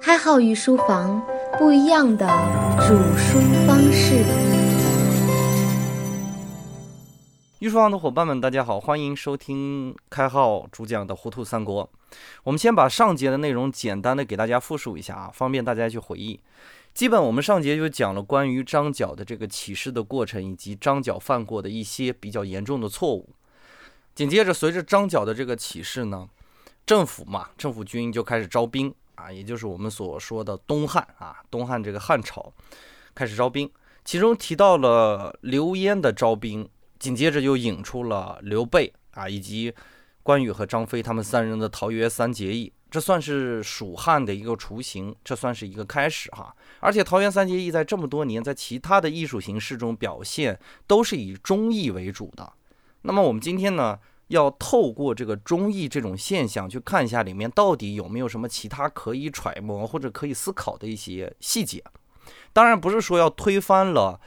开号御书房，不一样的煮书方式。御书房的伙伴们，大家好，欢迎收听开号主讲的《糊涂三国》。我们先把上节的内容简单的给大家复述一下啊，方便大家去回忆。基本我们上节就讲了关于张角的这个起事的过程，以及张角犯过的一些比较严重的错误。紧接着，随着张角的这个起事呢，政府嘛，政府军就开始招兵啊，也就是我们所说的东汉啊，东汉这个汉朝开始招兵，其中提到了刘焉的招兵，紧接着又引出了刘备啊，以及关羽和张飞他们三人的桃园三结义。这算是蜀汉的一个雏形，这算是一个开始哈。而且桃园三结义在这么多年，在其他的艺术形式中表现都是以忠义为主的。那么我们今天呢，要透过这个忠义这种现象，去看一下里面到底有没有什么其他可以揣摩或者可以思考的一些细节。当然不是说要推翻了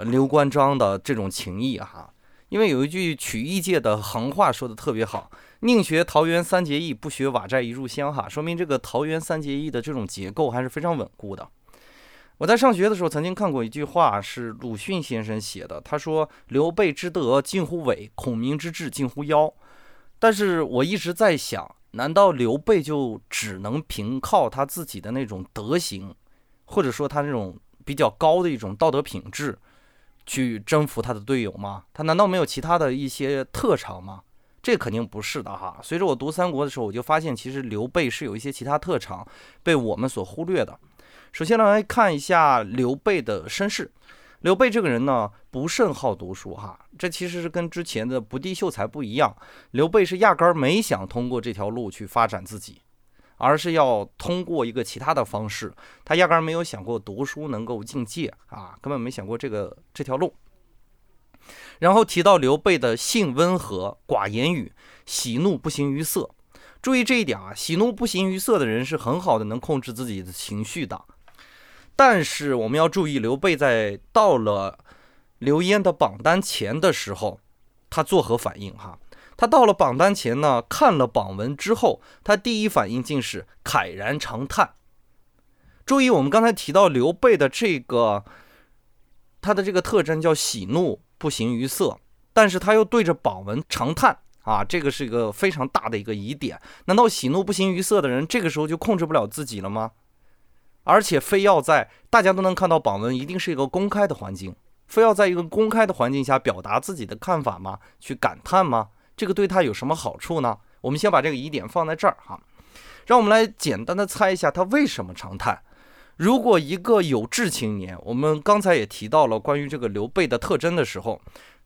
刘关张的这种情谊哈，因为有一句曲艺界的行话说的特别好。宁学桃园三结义，不学瓦寨一炷香。哈，说明这个桃园三结义的这种结构还是非常稳固的。我在上学的时候曾经看过一句话，是鲁迅先生写的。他说：“刘备之德近乎伪，孔明之志近乎妖。”但是我一直在想，难道刘备就只能凭靠他自己的那种德行，或者说他那种比较高的一种道德品质，去征服他的队友吗？他难道没有其他的一些特长吗？这肯定不是的哈。随着我读三国的时候，我就发现其实刘备是有一些其他特长被我们所忽略的。首先来看一下刘备的身世。刘备这个人呢，不甚好读书哈。这其实是跟之前的不第秀才不一样。刘备是压根儿没想通过这条路去发展自己，而是要通过一个其他的方式。他压根儿没有想过读书能够进阶啊，根本没想过这个这条路。然后提到刘备的性温和，寡言语，喜怒不形于色。注意这一点啊，喜怒不形于色的人是很好的能控制自己的情绪的。但是我们要注意，刘备在到了刘焉的榜单前的时候，他作何反应？哈，他到了榜单前呢，看了榜文之后，他第一反应竟是慨然长叹。注意，我们刚才提到刘备的这个，他的这个特征叫喜怒。不形于色，但是他又对着榜文长叹啊，这个是一个非常大的一个疑点。难道喜怒不形于色的人，这个时候就控制不了自己了吗？而且非要在大家都能看到榜文，一定是一个公开的环境，非要在一个公开的环境下表达自己的看法吗？去感叹吗？这个对他有什么好处呢？我们先把这个疑点放在这儿哈，让我们来简单的猜一下他为什么长叹。如果一个有志青年，我们刚才也提到了关于这个刘备的特征的时候，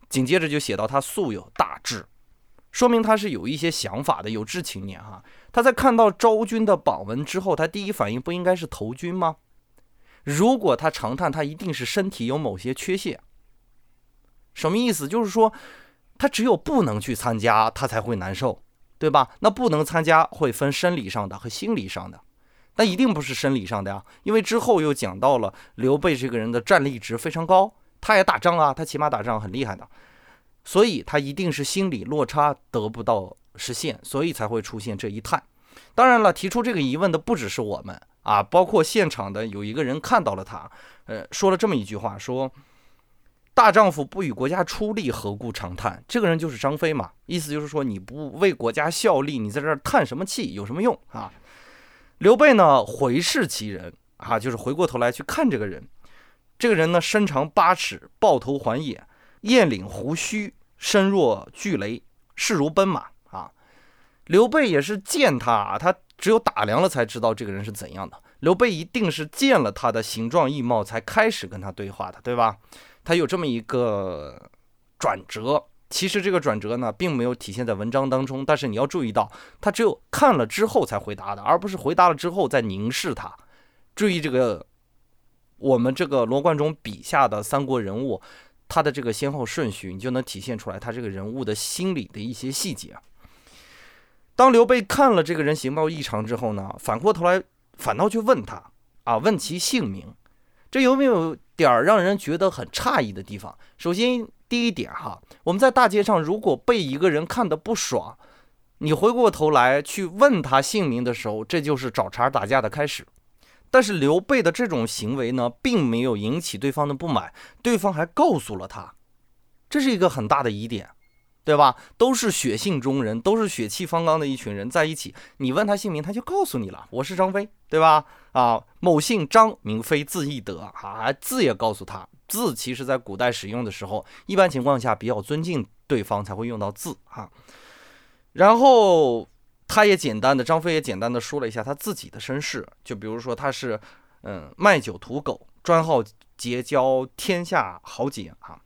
紧接着就写到他素有大志，说明他是有一些想法的有志青年哈。他在看到昭君的榜文之后，他第一反应不应该是投军吗？如果他长叹，他一定是身体有某些缺陷。什么意思？就是说他只有不能去参加，他才会难受，对吧？那不能参加会分生理上的和心理上的。那一定不是生理上的呀，因为之后又讲到了刘备这个人的战力值非常高，他也打仗啊，他起码打仗很厉害的，所以他一定是心理落差得不到实现，所以才会出现这一叹。当然了，提出这个疑问的不只是我们啊，包括现场的有一个人看到了他，呃，说了这么一句话，说大丈夫不与国家出力，何故长叹？这个人就是张飞嘛，意思就是说你不为国家效力，你在这儿叹什么气，有什么用啊？刘备呢，回视其人啊，就是回过头来去看这个人。这个人呢，身长八尺，豹头环眼，雁领胡须，身若巨雷，势如奔马啊。刘备也是见他，他只有打量了才知道这个人是怎样的。刘备一定是见了他的形状异貌，才开始跟他对话的，对吧？他有这么一个转折。其实这个转折呢，并没有体现在文章当中，但是你要注意到，他只有看了之后才回答的，而不是回答了之后再凝视他。注意这个，我们这个罗贯中笔下的三国人物，他的这个先后顺序，你就能体现出来他这个人物的心理的一些细节。当刘备看了这个人形貌异常之后呢，反过头来反倒去问他啊，问其姓名，这有没有点儿让人觉得很诧异的地方？首先。第一点哈，我们在大街上如果被一个人看得不爽，你回过头来去问他姓名的时候，这就是找茬打架的开始。但是刘备的这种行为呢，并没有引起对方的不满，对方还告诉了他，这是一个很大的疑点，对吧？都是血性中人，都是血气方刚的一群人在一起，你问他姓名，他就告诉你了，我是张飞，对吧？啊，某姓张，名飞，字翼德，啊，字也告诉他，字其实在古代使用的时候，一般情况下比较尊敬对方才会用到字啊。然后他也简单的，张飞也简单的说了一下他自己的身世，就比如说他是，嗯，卖酒屠狗，专好结交天下豪杰啊。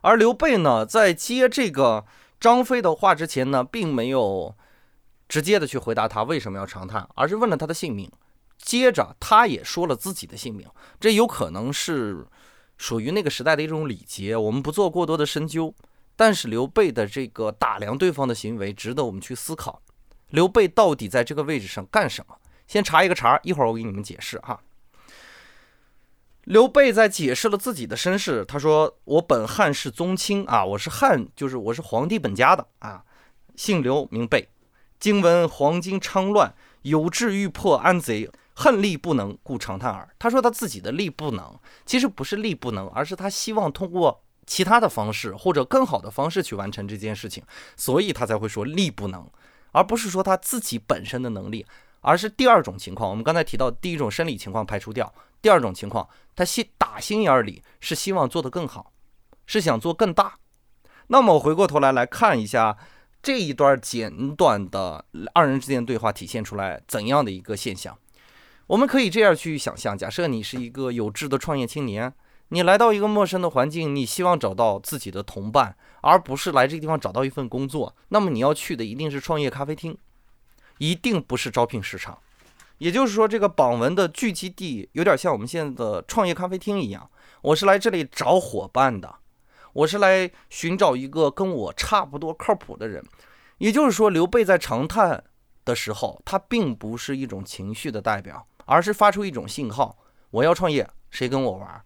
而刘备呢，在接这个张飞的话之前呢，并没有直接的去回答他为什么要长叹，而是问了他的姓名。接着他也说了自己的姓名，这有可能是属于那个时代的一种礼节，我们不做过多的深究。但是刘备的这个打量对方的行为值得我们去思考，刘备到底在这个位置上干什么？先查一个茬，一会儿我给你们解释哈。刘备在解释了自己的身世，他说：“我本汉室宗亲啊，我是汉，就是我是皇帝本家的啊，姓刘名备。今闻黄巾昌乱，有志欲破安贼，恨力不能，故长叹耳。”他说他自己的力不能，其实不是力不能，而是他希望通过。其他的方式或者更好的方式去完成这件事情，所以他才会说力不能，而不是说他自己本身的能力，而是第二种情况。我们刚才提到第一种生理情况排除掉，第二种情况，他心打心眼里是希望做得更好，是想做更大。那么我回过头来来看一下这一段简短的二人之间对话体现出来怎样的一个现象？我们可以这样去想象：假设你是一个有志的创业青年。你来到一个陌生的环境，你希望找到自己的同伴，而不是来这个地方找到一份工作。那么你要去的一定是创业咖啡厅，一定不是招聘市场。也就是说，这个榜文的聚集地有点像我们现在的创业咖啡厅一样。我是来这里找伙伴的，我是来寻找一个跟我差不多靠谱的人。也就是说，刘备在长叹的时候，他并不是一种情绪的代表，而是发出一种信号：我要创业，谁跟我玩？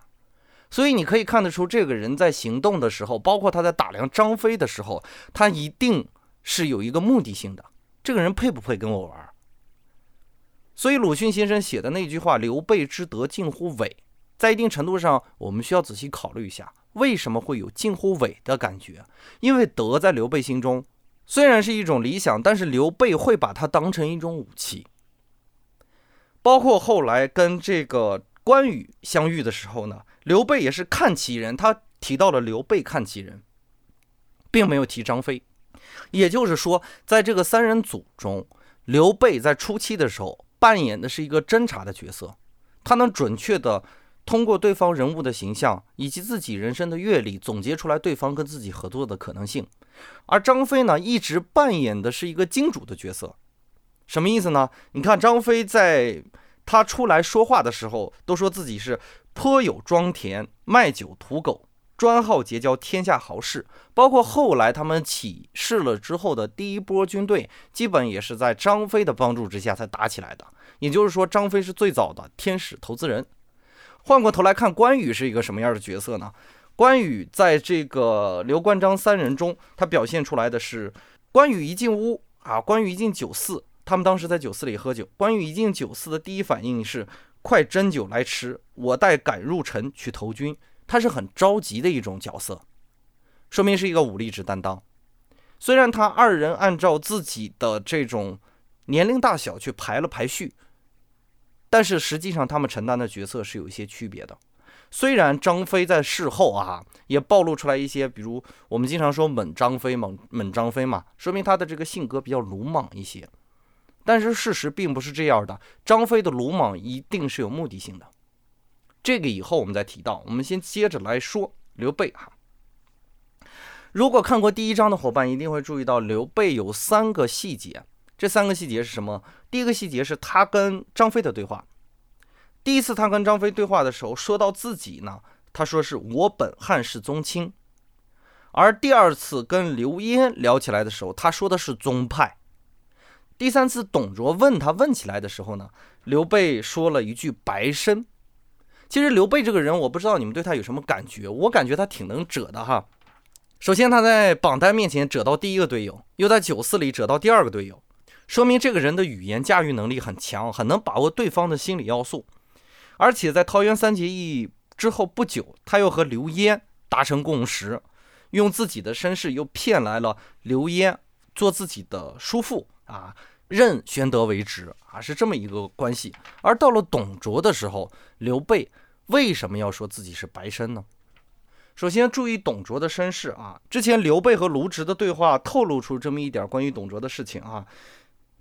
所以你可以看得出，这个人在行动的时候，包括他在打量张飞的时候，他一定是有一个目的性的。这个人配不配跟我玩？所以鲁迅先生写的那句话“刘备之德近乎伪”，在一定程度上，我们需要仔细考虑一下，为什么会有近乎伪的感觉？因为德在刘备心中虽然是一种理想，但是刘备会把它当成一种武器。包括后来跟这个关羽相遇的时候呢？刘备也是看其人，他提到了刘备看其人，并没有提张飞。也就是说，在这个三人组中，刘备在初期的时候扮演的是一个侦察的角色，他能准确的通过对方人物的形象以及自己人生的阅历，总结出来对方跟自己合作的可能性。而张飞呢，一直扮演的是一个金主的角色。什么意思呢？你看张飞在他出来说话的时候，都说自己是。颇有庄田，卖酒屠狗，专好结交天下豪士。包括后来他们起事了之后的第一波军队，基本也是在张飞的帮助之下才打起来的。也就是说，张飞是最早的天使投资人。换过头来看，关羽是一个什么样的角色呢？关羽在这个刘关张三人中，他表现出来的是：关羽一进屋啊，关羽一进酒肆，他们当时在酒肆里喝酒。关羽一进酒肆的第一反应是。快斟酒来吃，我待赶入城去投军。他是很着急的一种角色，说明是一个武力值担当。虽然他二人按照自己的这种年龄大小去排了排序，但是实际上他们承担的角色是有一些区别的。虽然张飞在事后啊也暴露出来一些，比如我们经常说猛张飞、猛猛张飞嘛，说明他的这个性格比较鲁莽一些。但是事实并不是这样的，张飞的鲁莽一定是有目的性的，这个以后我们再提到。我们先接着来说刘备哈。如果看过第一章的伙伴一定会注意到，刘备有三个细节，这三个细节是什么？第一个细节是他跟张飞的对话。第一次他跟张飞对话的时候，说到自己呢，他说是我本汉室宗亲；而第二次跟刘焉聊起来的时候，他说的是宗派。第三次，董卓问他问起来的时候呢，刘备说了一句“白身”。其实刘备这个人，我不知道你们对他有什么感觉，我感觉他挺能折的哈。首先，他在榜单面前折到第一个队友，又在酒肆里折到第二个队友，说明这个人的语言驾驭能力很强，很能把握对方的心理要素。而且在桃园三结义之后不久，他又和刘焉达成共识，用自己的身世又骗来了刘焉做自己的叔父啊，任宣德为职啊，是这么一个关系。而到了董卓的时候，刘备为什么要说自己是白身呢？首先注意董卓的身世啊，之前刘备和卢植的对话透露出这么一点关于董卓的事情啊。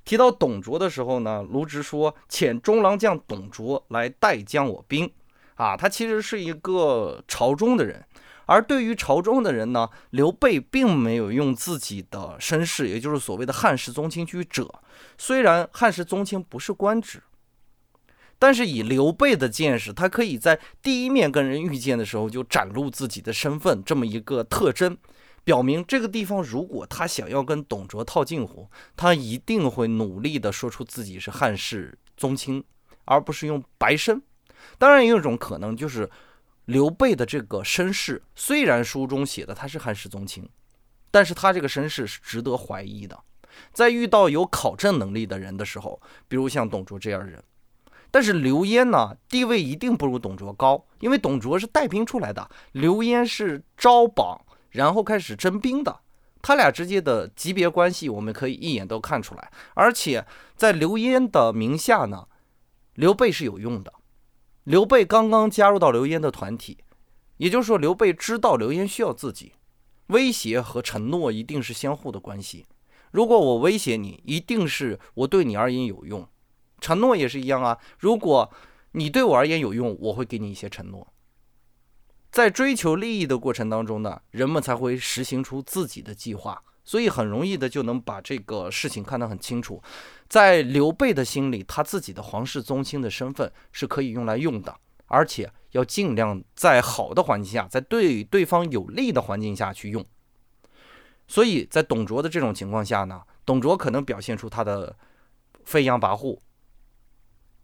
提到董卓的时候呢，卢植说：“遣中郎将董卓来代将我兵。”啊，他其实是一个朝中的人。而对于朝中的人呢，刘备并没有用自己的身世，也就是所谓的汉室宗亲去者。虽然汉室宗亲不是官职。但是以刘备的见识，他可以在第一面跟人遇见的时候就展露自己的身份，这么一个特征，表明这个地方如果他想要跟董卓套近乎，他一定会努力的说出自己是汉室宗亲，而不是用白身。当然，也有一种可能就是刘备的这个身世，虽然书中写的他是汉室宗亲，但是他这个身世是值得怀疑的。在遇到有考证能力的人的时候，比如像董卓这样的人。但是刘焉呢，地位一定不如董卓高，因为董卓是带兵出来的，刘焉是招榜然后开始征兵的，他俩之间的级别关系我们可以一眼都看出来。而且在刘焉的名下呢，刘备是有用的。刘备刚刚加入到刘焉的团体，也就是说刘备知道刘焉需要自己，威胁和承诺一定是相互的关系。如果我威胁你，一定是我对你而言有用。承诺也是一样啊，如果你对我而言有用，我会给你一些承诺。在追求利益的过程当中呢，人们才会实行出自己的计划，所以很容易的就能把这个事情看得很清楚。在刘备的心里，他自己的皇室宗亲的身份是可以用来用的，而且要尽量在好的环境下，在对对方有利的环境下去用。所以在董卓的这种情况下呢，董卓可能表现出他的飞扬跋扈。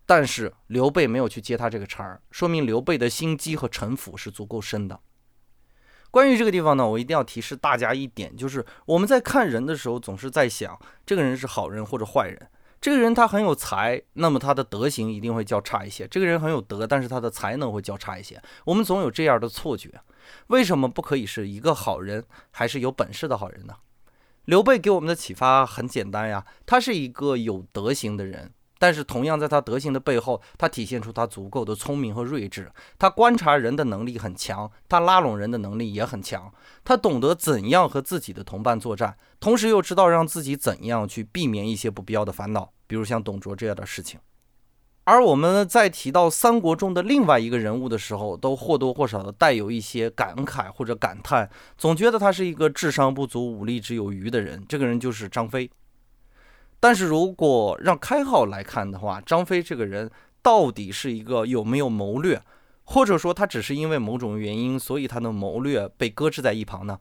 但是刘备没有去接他这个茬儿，说明刘备的心机和城府是足够深的。关于这个地方呢，我一定要提示大家一点，就是我们在看人的时候，总是在想这个人是好人或者坏人。这个人他很有才，那么他的德行一定会较差一些；这个人很有德，但是他的才能会较差一些。我们总有这样的错觉，为什么不可以是一个好人，还是有本事的好人呢？刘备给我们的启发很简单呀，他是一个有德行的人。但是，同样在他德行的背后，他体现出他足够的聪明和睿智。他观察人的能力很强，他拉拢人的能力也很强。他懂得怎样和自己的同伴作战，同时又知道让自己怎样去避免一些不必要的烦恼，比如像董卓这样的事情。而我们在提到三国中的另外一个人物的时候，都或多或少的带有一些感慨或者感叹，总觉得他是一个智商不足、武力只有余的人。这个人就是张飞。但是如果让开号来看的话，张飞这个人到底是一个有没有谋略，或者说他只是因为某种原因，所以他的谋略被搁置在一旁呢？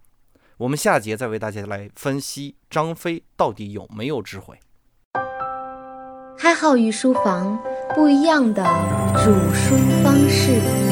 我们下节再为大家来分析张飞到底有没有智慧。开号与书房不一样的煮书方式。